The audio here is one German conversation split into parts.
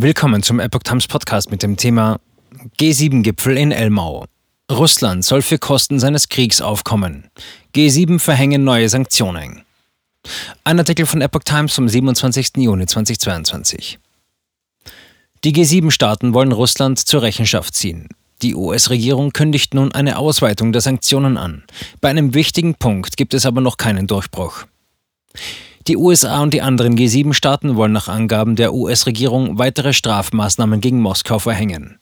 Willkommen zum Epoch Times Podcast mit dem Thema G7-Gipfel in Elmau. Russland soll für Kosten seines Kriegs aufkommen. G7 verhängen neue Sanktionen. Ein Artikel von Epoch Times vom 27. Juni 2022. Die G7-Staaten wollen Russland zur Rechenschaft ziehen. Die US-Regierung kündigt nun eine Ausweitung der Sanktionen an. Bei einem wichtigen Punkt gibt es aber noch keinen Durchbruch. Die USA und die anderen G7-Staaten wollen nach Angaben der US-Regierung weitere Strafmaßnahmen gegen Moskau verhängen.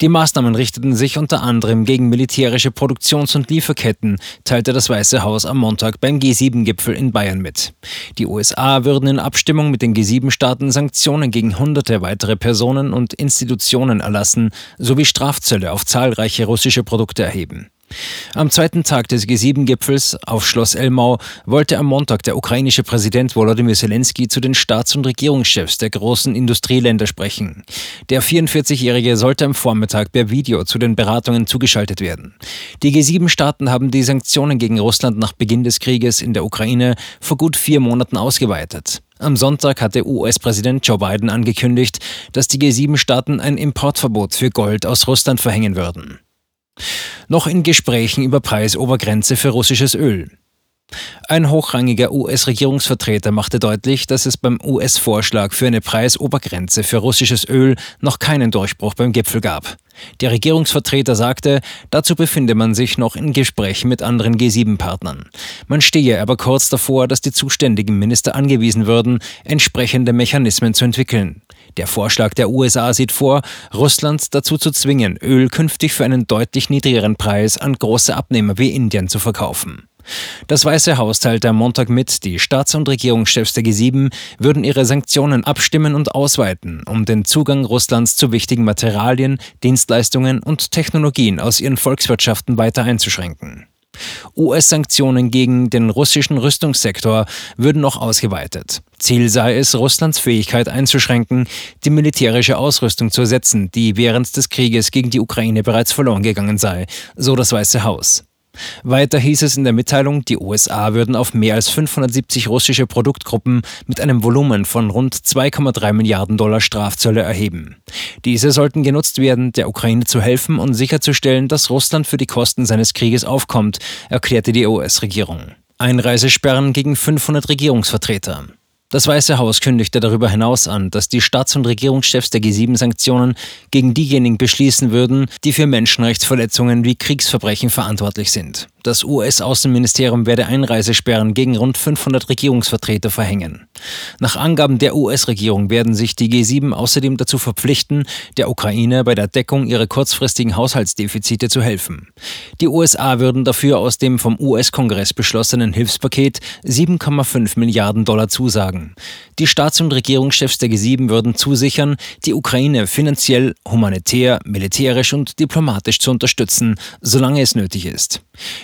Die Maßnahmen richteten sich unter anderem gegen militärische Produktions- und Lieferketten, teilte das Weiße Haus am Montag beim G7-Gipfel in Bayern mit. Die USA würden in Abstimmung mit den G7-Staaten Sanktionen gegen hunderte weitere Personen und Institutionen erlassen sowie Strafzölle auf zahlreiche russische Produkte erheben. Am zweiten Tag des G7-Gipfels auf Schloss Elmau wollte am Montag der ukrainische Präsident Volodymyr Zelensky zu den Staats- und Regierungschefs der großen Industrieländer sprechen. Der 44-Jährige sollte am Vormittag per Video zu den Beratungen zugeschaltet werden. Die G7-Staaten haben die Sanktionen gegen Russland nach Beginn des Krieges in der Ukraine vor gut vier Monaten ausgeweitet. Am Sonntag hatte US-Präsident Joe Biden angekündigt, dass die G7-Staaten ein Importverbot für Gold aus Russland verhängen würden noch in Gesprächen über Preisobergrenze für russisches Öl. Ein hochrangiger US-Regierungsvertreter machte deutlich, dass es beim US-Vorschlag für eine Preisobergrenze für russisches Öl noch keinen Durchbruch beim Gipfel gab. Der Regierungsvertreter sagte, dazu befinde man sich noch in Gesprächen mit anderen G7-Partnern. Man stehe aber kurz davor, dass die zuständigen Minister angewiesen würden, entsprechende Mechanismen zu entwickeln. Der Vorschlag der USA sieht vor, Russland dazu zu zwingen, Öl künftig für einen deutlich niedrigeren Preis an große Abnehmer wie Indien zu verkaufen. Das Weiße Haus teilte am Montag mit, die Staats- und Regierungschefs der G7 würden ihre Sanktionen abstimmen und ausweiten, um den Zugang Russlands zu wichtigen Materialien, Dienstleistungen und Technologien aus ihren Volkswirtschaften weiter einzuschränken. US-Sanktionen gegen den russischen Rüstungssektor würden noch ausgeweitet. Ziel sei es, Russlands Fähigkeit einzuschränken, die militärische Ausrüstung zu ersetzen, die während des Krieges gegen die Ukraine bereits verloren gegangen sei, so das Weiße Haus. Weiter hieß es in der Mitteilung, die USA würden auf mehr als 570 russische Produktgruppen mit einem Volumen von rund 2,3 Milliarden Dollar Strafzölle erheben. Diese sollten genutzt werden, der Ukraine zu helfen und sicherzustellen, dass Russland für die Kosten seines Krieges aufkommt, erklärte die US-Regierung. Einreisesperren gegen 500 Regierungsvertreter. Das Weiße Haus kündigte darüber hinaus an, dass die Staats- und Regierungschefs der G7-Sanktionen gegen diejenigen beschließen würden, die für Menschenrechtsverletzungen wie Kriegsverbrechen verantwortlich sind. Das US-Außenministerium werde Einreisesperren gegen rund 500 Regierungsvertreter verhängen. Nach Angaben der US-Regierung werden sich die G7 außerdem dazu verpflichten, der Ukraine bei der Deckung ihrer kurzfristigen Haushaltsdefizite zu helfen. Die USA würden dafür aus dem vom US-Kongress beschlossenen Hilfspaket 7,5 Milliarden Dollar zusagen. Die Staats- und Regierungschefs der G7 würden zusichern, die Ukraine finanziell, humanitär, militärisch und diplomatisch zu unterstützen, solange es nötig ist.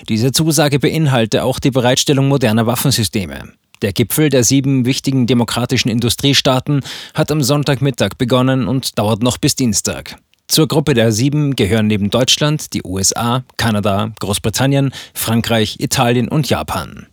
Diese Zusage beinhalte auch die Bereitstellung moderner Waffensysteme. Der Gipfel der sieben wichtigen demokratischen Industriestaaten hat am Sonntagmittag begonnen und dauert noch bis Dienstag. Zur Gruppe der sieben gehören neben Deutschland die USA, Kanada, Großbritannien, Frankreich, Italien und Japan.